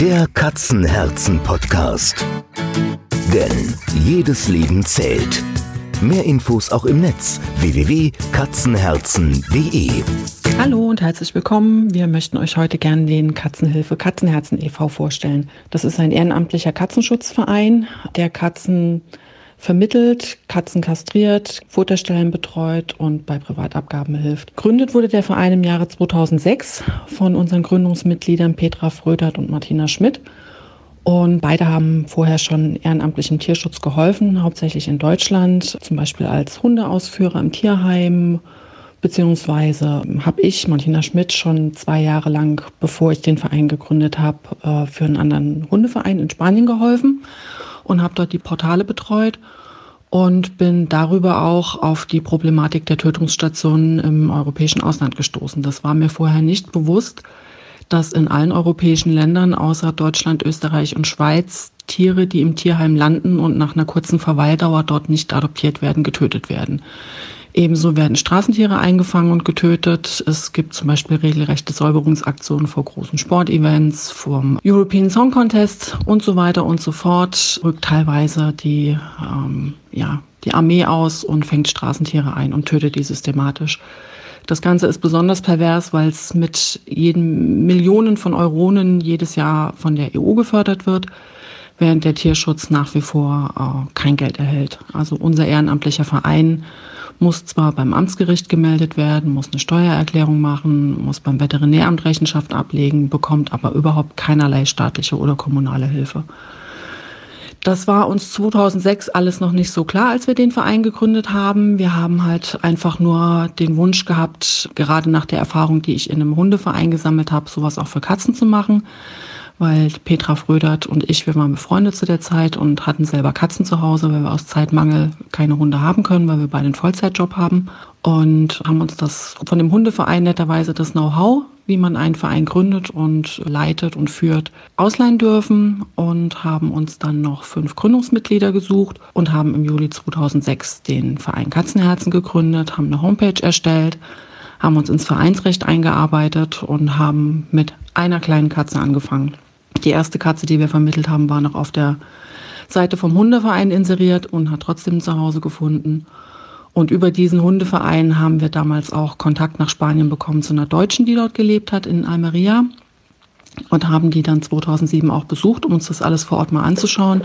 Der Katzenherzen-Podcast. Denn jedes Leben zählt. Mehr Infos auch im Netz www.katzenherzen.de. Hallo und herzlich willkommen. Wir möchten euch heute gerne den Katzenhilfe Katzenherzen e.V. vorstellen. Das ist ein ehrenamtlicher Katzenschutzverein, der Katzen vermittelt, Katzen kastriert, Futterstellen betreut und bei Privatabgaben hilft. Gründet wurde der Verein im Jahre 2006 von unseren Gründungsmitgliedern Petra Frödert und Martina Schmidt. Und beide haben vorher schon ehrenamtlichen Tierschutz geholfen, hauptsächlich in Deutschland, zum Beispiel als Hundeausführer im Tierheim. Beziehungsweise habe ich, Martina Schmidt, schon zwei Jahre lang, bevor ich den Verein gegründet habe, äh, für einen anderen Hundeverein in Spanien geholfen und habe dort die Portale betreut und bin darüber auch auf die Problematik der Tötungsstationen im europäischen Ausland gestoßen. Das war mir vorher nicht bewusst dass in allen europäischen Ländern außer Deutschland, Österreich und Schweiz Tiere, die im Tierheim landen und nach einer kurzen Verweildauer dort nicht adoptiert werden, getötet werden. Ebenso werden Straßentiere eingefangen und getötet. Es gibt zum Beispiel regelrechte Säuberungsaktionen vor großen Sportevents, vom European Song Contest und so weiter und so fort. Rückt teilweise die, ähm, ja, die Armee aus und fängt Straßentiere ein und tötet die systematisch. Das Ganze ist besonders pervers, weil es mit jeden Millionen von Euronen jedes Jahr von der EU gefördert wird, während der Tierschutz nach wie vor äh, kein Geld erhält. Also unser ehrenamtlicher Verein muss zwar beim Amtsgericht gemeldet werden, muss eine Steuererklärung machen, muss beim Veterinäramt Rechenschaft ablegen, bekommt aber überhaupt keinerlei staatliche oder kommunale Hilfe. Das war uns 2006 alles noch nicht so klar, als wir den Verein gegründet haben. Wir haben halt einfach nur den Wunsch gehabt, gerade nach der Erfahrung, die ich in einem Hundeverein gesammelt habe, sowas auch für Katzen zu machen. Weil Petra Frödert und ich, wir waren befreundet zu der Zeit und hatten selber Katzen zu Hause, weil wir aus Zeitmangel keine Hunde haben können, weil wir beide einen Vollzeitjob haben. Und haben uns das von dem Hundeverein netterweise das Know-how wie man einen Verein gründet und leitet und führt, ausleihen dürfen und haben uns dann noch fünf Gründungsmitglieder gesucht und haben im Juli 2006 den Verein Katzenherzen gegründet, haben eine Homepage erstellt, haben uns ins Vereinsrecht eingearbeitet und haben mit einer kleinen Katze angefangen. Die erste Katze, die wir vermittelt haben, war noch auf der Seite vom Hundeverein inseriert und hat trotzdem zu Hause gefunden. Und über diesen Hundeverein haben wir damals auch Kontakt nach Spanien bekommen zu einer Deutschen, die dort gelebt hat, in Almeria. Und haben die dann 2007 auch besucht, um uns das alles vor Ort mal anzuschauen.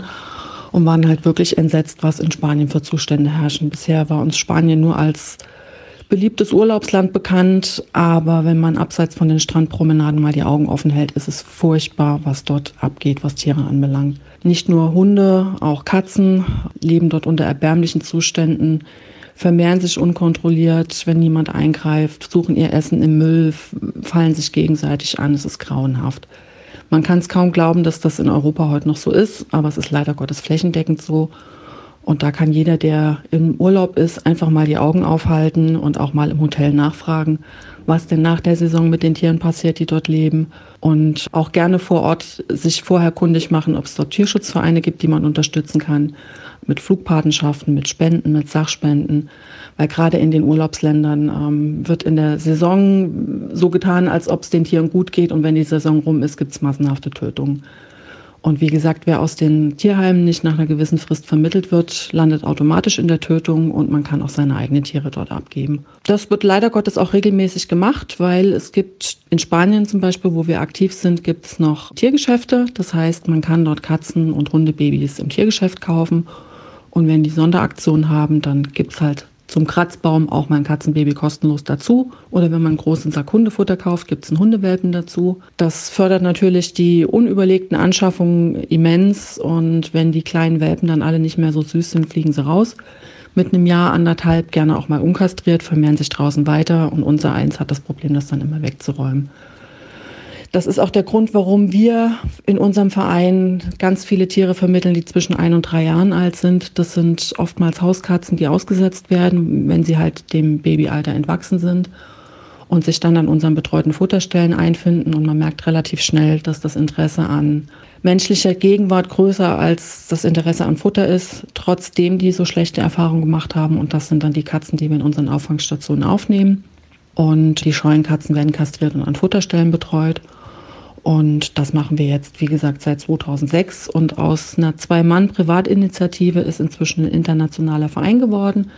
Und waren halt wirklich entsetzt, was in Spanien für Zustände herrschen. Bisher war uns Spanien nur als beliebtes Urlaubsland bekannt, aber wenn man abseits von den Strandpromenaden mal die Augen offen hält, ist es furchtbar, was dort abgeht, was Tiere anbelangt. Nicht nur Hunde, auch Katzen leben dort unter erbärmlichen Zuständen vermehren sich unkontrolliert, wenn niemand eingreift, suchen ihr Essen im Müll, fallen sich gegenseitig an. Es ist grauenhaft. Man kann es kaum glauben, dass das in Europa heute noch so ist, aber es ist leider Gottes flächendeckend so. Und da kann jeder, der im Urlaub ist, einfach mal die Augen aufhalten und auch mal im Hotel nachfragen, was denn nach der Saison mit den Tieren passiert, die dort leben. Und auch gerne vor Ort sich vorher kundig machen, ob es dort Tierschutzvereine gibt, die man unterstützen kann mit Flugpatenschaften, mit Spenden, mit Sachspenden. Weil gerade in den Urlaubsländern ähm, wird in der Saison so getan, als ob es den Tieren gut geht und wenn die Saison rum ist, gibt es massenhafte Tötungen. Und wie gesagt, wer aus den Tierheimen nicht nach einer gewissen Frist vermittelt wird, landet automatisch in der Tötung und man kann auch seine eigenen Tiere dort abgeben. Das wird leider Gottes auch regelmäßig gemacht, weil es gibt in Spanien zum Beispiel, wo wir aktiv sind, gibt es noch Tiergeschäfte. Das heißt, man kann dort Katzen und Hundebabys im Tiergeschäft kaufen und wenn die Sonderaktion haben, dann gibt's halt zum Kratzbaum auch mal ein Katzenbaby kostenlos dazu. Oder wenn man einen großen Sack Hundefutter kauft, gibt's einen Hundewelpen dazu. Das fördert natürlich die unüberlegten Anschaffungen immens. Und wenn die kleinen Welpen dann alle nicht mehr so süß sind, fliegen sie raus. Mit einem Jahr, anderthalb, gerne auch mal unkastriert, vermehren sich draußen weiter. Und unser Eins hat das Problem, das dann immer wegzuräumen. Das ist auch der Grund, warum wir in unserem Verein ganz viele Tiere vermitteln, die zwischen ein und drei Jahren alt sind. Das sind oftmals Hauskatzen, die ausgesetzt werden, wenn sie halt dem Babyalter entwachsen sind und sich dann an unseren betreuten Futterstellen einfinden. Und man merkt relativ schnell, dass das Interesse an menschlicher Gegenwart größer als das Interesse an Futter ist, trotzdem die so schlechte Erfahrungen gemacht haben. Und das sind dann die Katzen, die wir in unseren Auffangsstationen aufnehmen. Und die scheuen Katzen werden kastriert und an Futterstellen betreut. Und das machen wir jetzt, wie gesagt, seit 2006. Und aus einer Zwei-Mann-Privatinitiative ist inzwischen ein internationaler Verein geworden,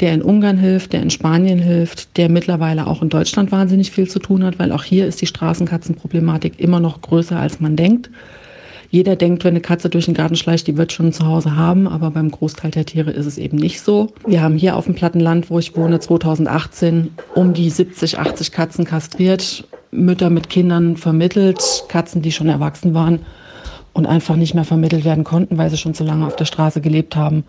der in Ungarn hilft, der in Spanien hilft, der mittlerweile auch in Deutschland wahnsinnig viel zu tun hat, weil auch hier ist die Straßenkatzenproblematik immer noch größer, als man denkt. Jeder denkt, wenn eine Katze durch den Garten schleicht, die wird schon zu Hause haben, aber beim Großteil der Tiere ist es eben nicht so. Wir haben hier auf dem Plattenland, wo ich wohne, 2018 um die 70, 80 Katzen kastriert, Mütter mit Kindern vermittelt, Katzen, die schon erwachsen waren und einfach nicht mehr vermittelt werden konnten, weil sie schon zu lange auf der Straße gelebt haben,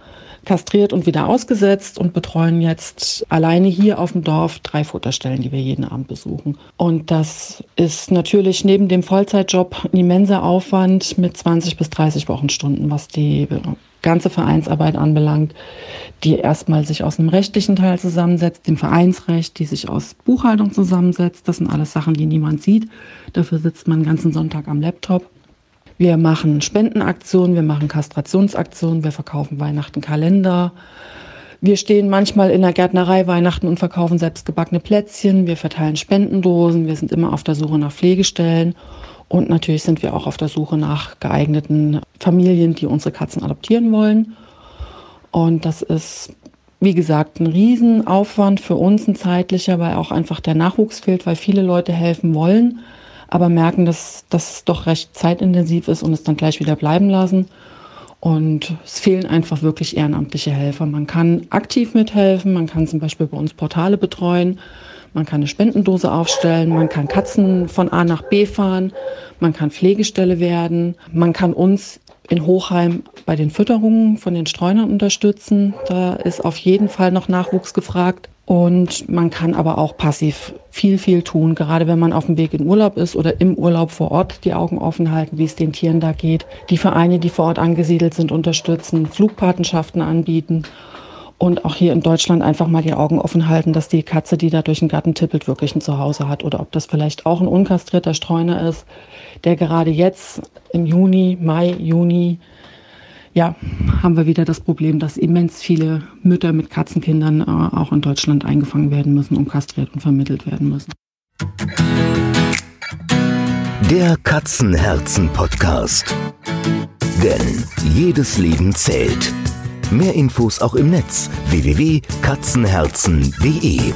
kastriert und wieder ausgesetzt und betreuen jetzt alleine hier auf dem Dorf drei Futterstellen, die wir jeden Abend besuchen. Und das ist natürlich neben dem Vollzeitjob ein immenser Aufwand mit 20 bis 30 Wochenstunden, was die ganze Vereinsarbeit anbelangt, die erstmal sich aus einem rechtlichen Teil zusammensetzt, dem Vereinsrecht, die sich aus Buchhaltung zusammensetzt. Das sind alles Sachen, die niemand sieht. Dafür sitzt man den ganzen Sonntag am Laptop. Wir machen Spendenaktionen, wir machen Kastrationsaktionen, wir verkaufen Weihnachten Kalender. Wir stehen manchmal in der Gärtnerei Weihnachten und verkaufen selbstgebackene Plätzchen. Wir verteilen Spendendosen. Wir sind immer auf der Suche nach Pflegestellen. Und natürlich sind wir auch auf der Suche nach geeigneten Familien, die unsere Katzen adoptieren wollen. Und das ist, wie gesagt, ein Riesenaufwand für uns, ein zeitlicher, weil auch einfach der Nachwuchs fehlt, weil viele Leute helfen wollen aber merken, dass das doch recht zeitintensiv ist und es dann gleich wieder bleiben lassen. Und es fehlen einfach wirklich ehrenamtliche Helfer. Man kann aktiv mithelfen, man kann zum Beispiel bei uns Portale betreuen, man kann eine Spendendose aufstellen, man kann Katzen von A nach B fahren, man kann Pflegestelle werden, man kann uns in Hochheim bei den Fütterungen von den Streunern unterstützen. Da ist auf jeden Fall noch Nachwuchs gefragt. Und man kann aber auch passiv viel, viel tun, gerade wenn man auf dem Weg in Urlaub ist oder im Urlaub vor Ort die Augen offen halten, wie es den Tieren da geht. Die Vereine, die vor Ort angesiedelt sind, unterstützen, Flugpatenschaften anbieten und auch hier in Deutschland einfach mal die Augen offen halten, dass die Katze, die da durch den Garten tippelt, wirklich ein Zuhause hat oder ob das vielleicht auch ein unkastrierter Streuner ist, der gerade jetzt im Juni, Mai, Juni ja, haben wir wieder das Problem, dass immens viele Mütter mit Katzenkindern äh, auch in Deutschland eingefangen werden müssen und kastriert und vermittelt werden müssen. Der Katzenherzen-Podcast. Denn jedes Leben zählt. Mehr Infos auch im Netz www.katzenherzen.de